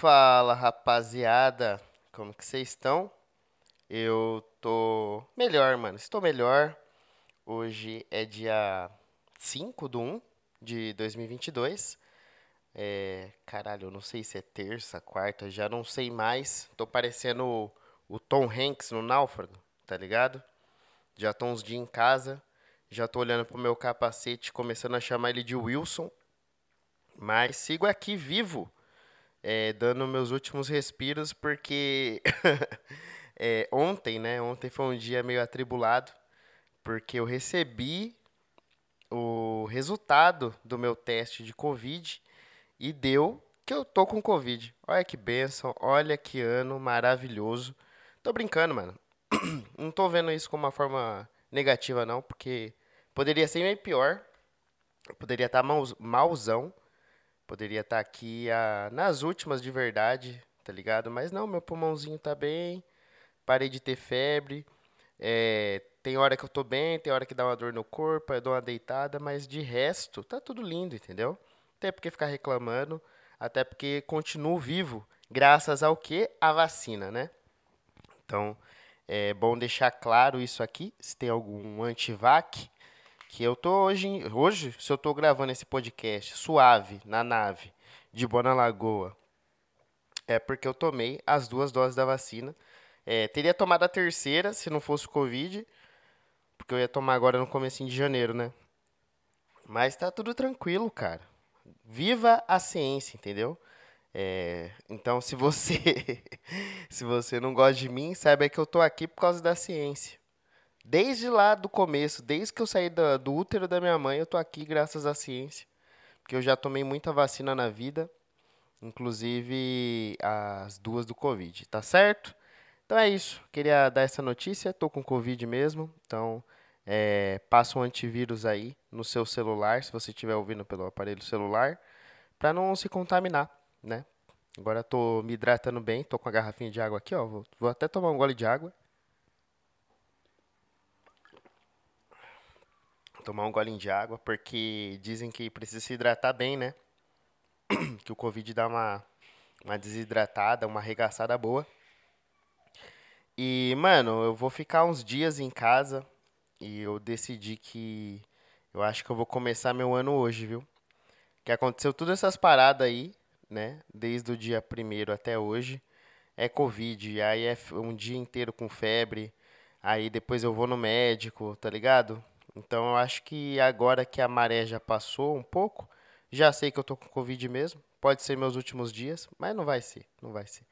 Fala, rapaziada. Como que vocês estão? Eu tô melhor, mano. Estou melhor. Hoje é dia 5 do 1 de 2022. É, caralho, eu não sei se é terça, quarta, já não sei mais. Tô parecendo o, o Tom Hanks no Náufrago, tá ligado? Já tô uns dias em casa, já tô olhando pro meu capacete, começando a chamar ele de Wilson. Mas sigo aqui vivo, é, dando meus últimos respiros, porque é, ontem, né? Ontem foi um dia meio atribulado, porque eu recebi o resultado do meu teste de Covid e deu que eu tô com Covid. Olha que benção, olha que ano maravilhoso. Tô brincando, mano. Não tô vendo isso como uma forma negativa, não, porque poderia ser meio pior. Poderia estar tá mauzão. Poderia estar tá aqui a, nas últimas de verdade, tá ligado? Mas não, meu pulmãozinho tá bem. Parei de ter febre. É, tem hora que eu tô bem, tem hora que dá uma dor no corpo, eu dou uma deitada, mas de resto, tá tudo lindo, entendeu? Até porque ficar reclamando, até porque continuo vivo, graças ao que? A vacina, né? Então, é bom deixar claro isso aqui, se tem algum antivac, que eu tô hoje, hoje, se eu tô gravando esse podcast suave, na nave, de Boa Lagoa, é porque eu tomei as duas doses da vacina. É, teria tomado a terceira se não fosse o Covid, porque eu ia tomar agora no começo de janeiro, né? Mas tá tudo tranquilo, cara. Viva a ciência, entendeu? É, então, se você se você não gosta de mim, saiba que eu tô aqui por causa da ciência. Desde lá do começo, desde que eu saí do, do útero da minha mãe, eu tô aqui graças à ciência. Porque eu já tomei muita vacina na vida, inclusive as duas do Covid, tá certo? Então é isso. Queria dar essa notícia. Tô com Covid mesmo, então é, passa um antivírus aí no seu celular, se você estiver ouvindo pelo aparelho celular, para não se contaminar, né? Agora tô me hidratando bem, tô com a garrafinha de água aqui, ó. Vou, vou até tomar um gole de água. Tomar um golinho de água, porque dizem que precisa se hidratar bem, né? que o Covid dá uma, uma desidratada, uma arregaçada boa. E, mano, eu vou ficar uns dias em casa e eu decidi que eu acho que eu vou começar meu ano hoje, viu? Que aconteceu todas essas paradas aí, né? Desde o dia primeiro até hoje. É Covid, aí é um dia inteiro com febre. Aí depois eu vou no médico, tá ligado? Então eu acho que agora que a maré já passou um pouco, já sei que eu tô com Covid mesmo. Pode ser meus últimos dias, mas não vai ser, não vai ser.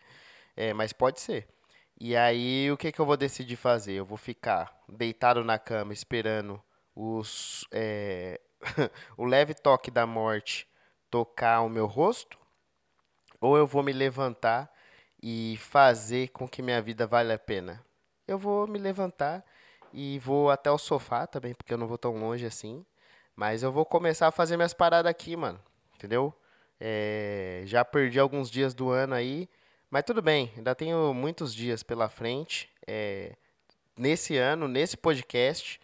É, mas pode ser. E aí, o que, que eu vou decidir fazer? Eu vou ficar deitado na cama esperando os, é, o leve toque da morte tocar o meu rosto? Ou eu vou me levantar e fazer com que minha vida valha a pena? Eu vou me levantar e vou até o sofá também, porque eu não vou tão longe assim. Mas eu vou começar a fazer minhas paradas aqui, mano. Entendeu? É, já perdi alguns dias do ano aí. Mas tudo bem, ainda tenho muitos dias pela frente é, nesse ano, nesse podcast.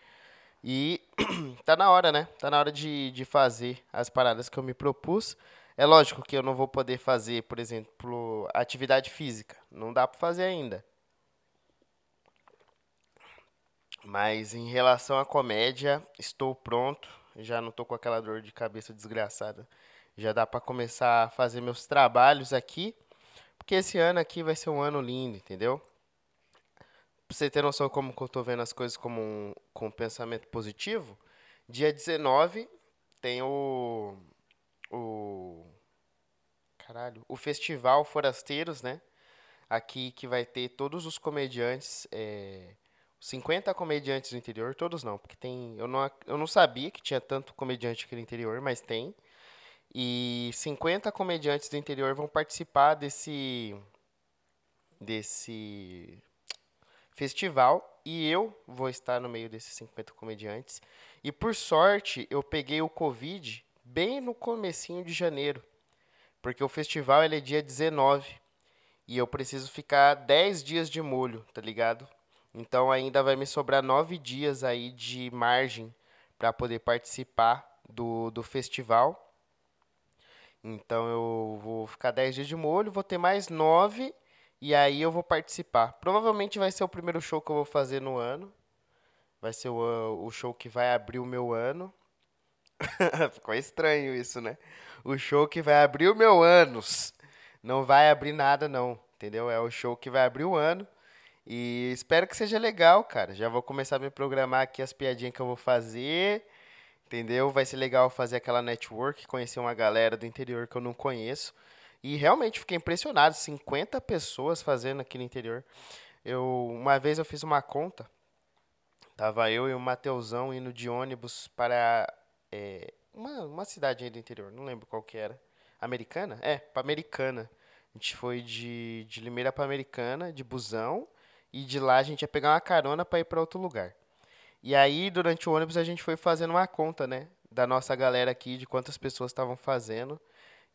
E tá na hora, né? Tá na hora de, de fazer as paradas que eu me propus. É lógico que eu não vou poder fazer, por exemplo, atividade física. Não dá para fazer ainda. Mas em relação à comédia, estou pronto. Já não tô com aquela dor de cabeça desgraçada. Já dá para começar a fazer meus trabalhos aqui. Porque esse ano aqui vai ser um ano lindo, entendeu? Pra você ter noção como que eu tô vendo as coisas como um, com um pensamento positivo, dia 19 tem o. O. Caralho. O Festival Forasteiros, né? Aqui que vai ter todos os comediantes. É, 50 comediantes do interior, todos não, porque tem. Eu não, eu não sabia que tinha tanto comediante aqui no interior, mas tem. E 50 comediantes do interior vão participar desse desse festival e eu vou estar no meio desses 50 comediantes. E por sorte, eu peguei o Covid bem no comecinho de janeiro, porque o festival ele é dia 19 e eu preciso ficar 10 dias de molho, tá ligado? Então ainda vai me sobrar 9 dias aí de margem para poder participar do, do festival. Então eu vou ficar 10 dias de molho, vou ter mais 9 e aí eu vou participar. Provavelmente vai ser o primeiro show que eu vou fazer no ano. Vai ser o, o show que vai abrir o meu ano. Ficou estranho isso, né? O show que vai abrir o meu anos. Não vai abrir nada, não. Entendeu? É o show que vai abrir o ano. E espero que seja legal, cara. Já vou começar a me programar aqui as piadinhas que eu vou fazer. Entendeu? Vai ser legal fazer aquela network, conhecer uma galera do interior que eu não conheço. E realmente fiquei impressionado, 50 pessoas fazendo aqui no interior. Eu uma vez eu fiz uma conta. Tava eu e o Mateusão indo de ônibus para é, uma, uma cidade aí do interior, não lembro qual que era. Americana? É, para Americana. A gente foi de, de Limeira para Americana, de busão, e de lá a gente ia pegar uma carona para ir para outro lugar. E aí, durante o ônibus, a gente foi fazendo uma conta, né? Da nossa galera aqui, de quantas pessoas estavam fazendo.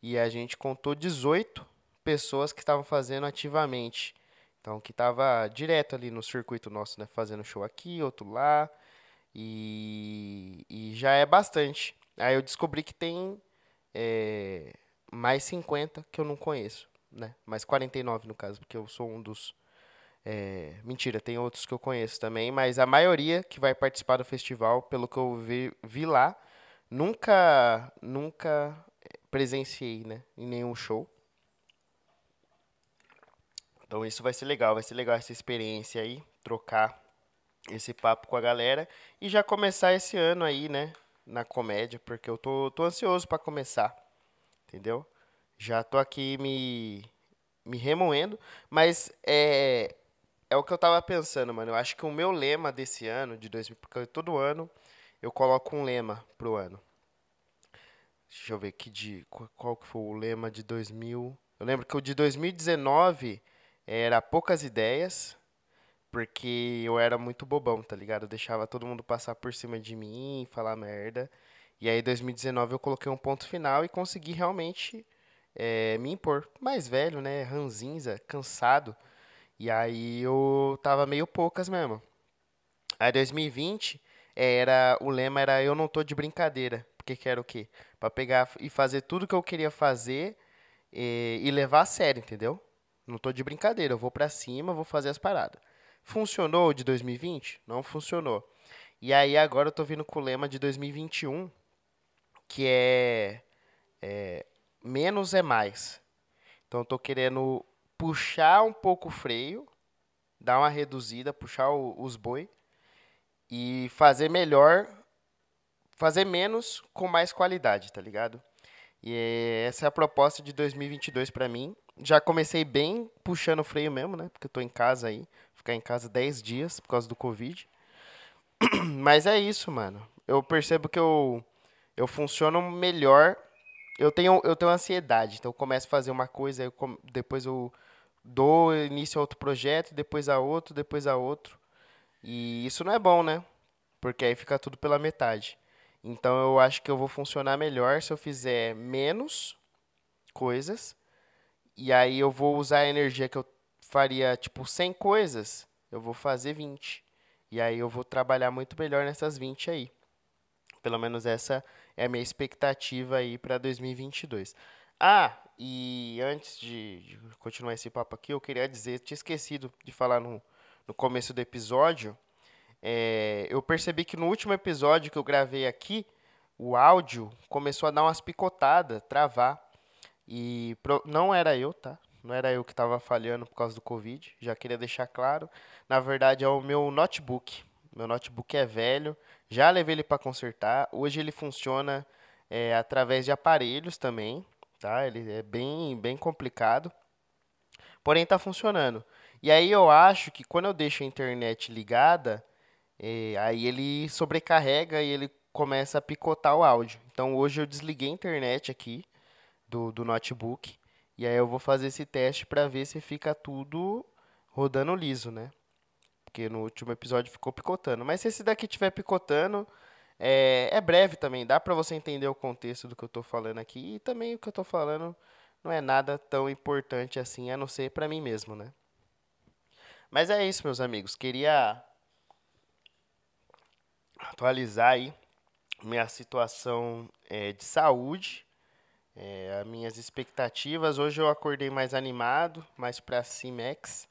E a gente contou 18 pessoas que estavam fazendo ativamente. Então, que estava direto ali no circuito nosso, né? Fazendo show aqui, outro lá. E, e já é bastante. Aí eu descobri que tem é, mais 50 que eu não conheço, né? Mais 49 no caso, porque eu sou um dos é, mentira, tem outros que eu conheço também, mas a maioria que vai participar do festival, pelo que eu vi, vi lá, nunca, nunca presenciei, né, em nenhum show. Então isso vai ser legal, vai ser legal essa experiência aí, trocar esse papo com a galera e já começar esse ano aí, né, na comédia, porque eu tô, tô ansioso para começar, entendeu? Já tô aqui me, me remoendo, mas é, é o que eu tava pensando, mano. Eu acho que o meu lema desse ano, de 2000, porque todo ano eu coloco um lema pro ano. Deixa eu ver que de qual que foi o lema de 2000. Eu lembro que o de 2019 era poucas ideias, porque eu era muito bobão, tá ligado? Eu deixava todo mundo passar por cima de mim, falar merda. E aí, 2019, eu coloquei um ponto final e consegui realmente é, me impor. Mais velho, né? Ranzinza, cansado. E aí eu tava meio poucas mesmo. Aí 2020 era o lema era eu não tô de brincadeira, porque que era o quê? Para pegar e fazer tudo que eu queria fazer e, e levar a sério, entendeu? Não tô de brincadeira, eu vou para cima, vou fazer as paradas. Funcionou de 2020? Não funcionou. E aí agora eu tô vindo com o lema de 2021, que é, é menos é mais. Então eu tô querendo puxar um pouco o freio, dar uma reduzida, puxar o, os boi e fazer melhor, fazer menos com mais qualidade, tá ligado? E essa é a proposta de 2022 para mim. Já comecei bem puxando o freio mesmo, né? Porque eu tô em casa aí, ficar em casa 10 dias por causa do Covid. Mas é isso, mano. Eu percebo que eu eu funciono melhor. Eu tenho eu tenho ansiedade, então eu começo a fazer uma coisa, eu, depois eu dou início a outro projeto, depois a outro, depois a outro. E isso não é bom, né? Porque aí fica tudo pela metade. Então eu acho que eu vou funcionar melhor se eu fizer menos coisas. E aí eu vou usar a energia que eu faria, tipo, 100 coisas, eu vou fazer 20. E aí eu vou trabalhar muito melhor nessas 20 aí. Pelo menos essa é a minha expectativa aí para 2022. Ah, e antes de, de, continuar esse papo aqui, eu queria dizer, tinha esquecido de falar no, no começo do episódio. É, eu percebi que no último episódio que eu gravei aqui, o áudio começou a dar umas picotadas, travar. E pro, não era eu, tá? Não era eu que estava falhando por causa do Covid, já queria deixar claro. Na verdade, é o meu notebook. Meu notebook é velho, já levei ele para consertar. Hoje ele funciona é, através de aparelhos também tá? Ele é bem, bem complicado, porém está funcionando. E aí eu acho que quando eu deixo a internet ligada, é, aí ele sobrecarrega e ele começa a picotar o áudio. Então hoje eu desliguei a internet aqui do, do notebook e aí eu vou fazer esse teste para ver se fica tudo rodando liso, né? Porque no último episódio ficou picotando. Mas se esse daqui estiver picotando, é, é breve também, dá para você entender o contexto do que eu estou falando aqui. E também o que eu estou falando não é nada tão importante assim, a não ser para mim mesmo, né? Mas é isso, meus amigos. Queria atualizar aí minha situação é, de saúde. É, as minhas expectativas, hoje eu acordei mais animado, mais pra cima, ex.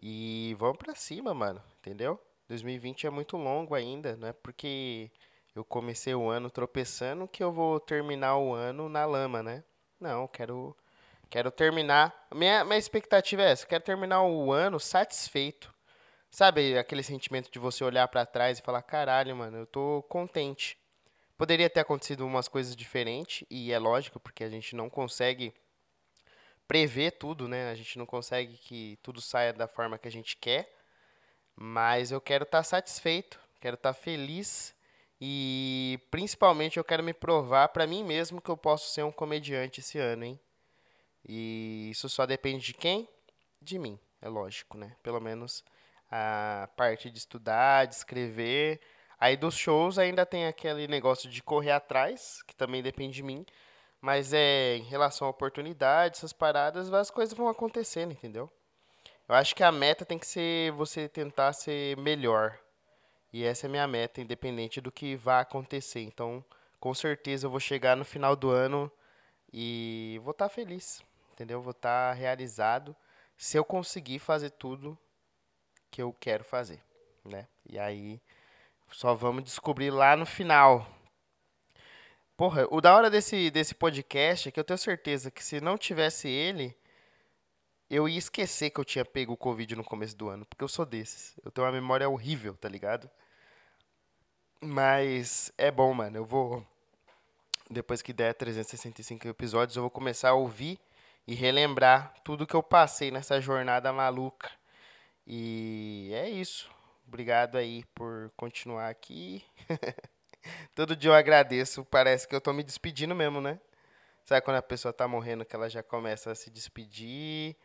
E vamos pra cima, mano, entendeu? 2020 é muito longo ainda, não é porque eu comecei o ano tropeçando que eu vou terminar o ano na lama, né? Não, quero quero terminar. Minha, minha expectativa é essa, quero terminar o ano satisfeito. Sabe aquele sentimento de você olhar para trás e falar, caralho, mano, eu tô contente. Poderia ter acontecido umas coisas diferentes e é lógico porque a gente não consegue prever tudo, né? A gente não consegue que tudo saia da forma que a gente quer. Mas eu quero estar tá satisfeito, quero estar tá feliz e principalmente eu quero me provar para mim mesmo que eu posso ser um comediante esse ano, hein? E isso só depende de quem? De mim, é lógico, né? Pelo menos a parte de estudar, de escrever. Aí dos shows ainda tem aquele negócio de correr atrás, que também depende de mim. Mas é em relação a oportunidades, essas paradas, as coisas vão acontecendo, entendeu? Eu acho que a meta tem que ser você tentar ser melhor. E essa é a minha meta, independente do que vá acontecer. Então, com certeza eu vou chegar no final do ano e vou estar tá feliz, entendeu? Vou estar tá realizado se eu conseguir fazer tudo que eu quero fazer, né? E aí só vamos descobrir lá no final. Porra, o da hora desse, desse podcast é que eu tenho certeza que se não tivesse ele, eu ia esquecer que eu tinha pego o Covid no começo do ano, porque eu sou desses. Eu tenho uma memória horrível, tá ligado? Mas é bom, mano. Eu vou. Depois que der 365 episódios, eu vou começar a ouvir e relembrar tudo que eu passei nessa jornada maluca. E é isso. Obrigado aí por continuar aqui. Todo dia eu agradeço. Parece que eu tô me despedindo mesmo, né? Sabe quando a pessoa tá morrendo que ela já começa a se despedir?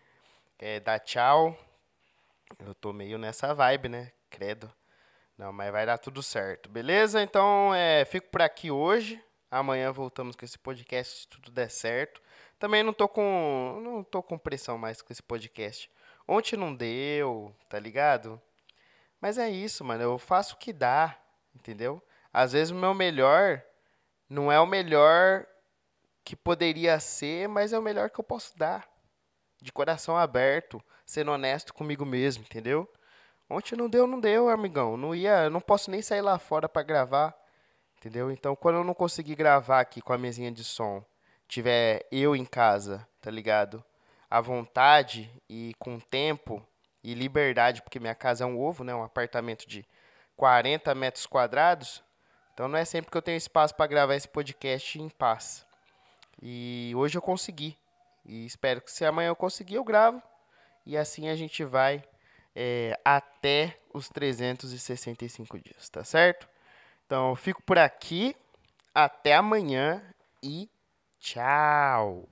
É, dar tchau. Eu tô meio nessa vibe, né? Credo. Não, mas vai dar tudo certo, beleza? Então, é, fico por aqui hoje. Amanhã voltamos com esse podcast se tudo der certo. Também não tô com não tô com pressão mais com esse podcast. Ontem não deu, tá ligado? Mas é isso, mano. Eu faço o que dá, entendeu? Às vezes o meu melhor não é o melhor que poderia ser, mas é o melhor que eu posso dar de coração aberto, sendo honesto comigo mesmo, entendeu? Ontem não deu, não deu, amigão. Não ia, não posso nem sair lá fora para gravar, entendeu? Então, quando eu não conseguir gravar aqui com a mesinha de som, tiver eu em casa, tá ligado? À vontade e com tempo e liberdade, porque minha casa é um ovo, né? Um apartamento de 40 metros quadrados. Então não é sempre que eu tenho espaço para gravar esse podcast em paz. E hoje eu consegui. E espero que se amanhã eu conseguir, eu gravo. E assim a gente vai é, até os 365 dias, tá certo? Então, eu fico por aqui. Até amanhã e tchau!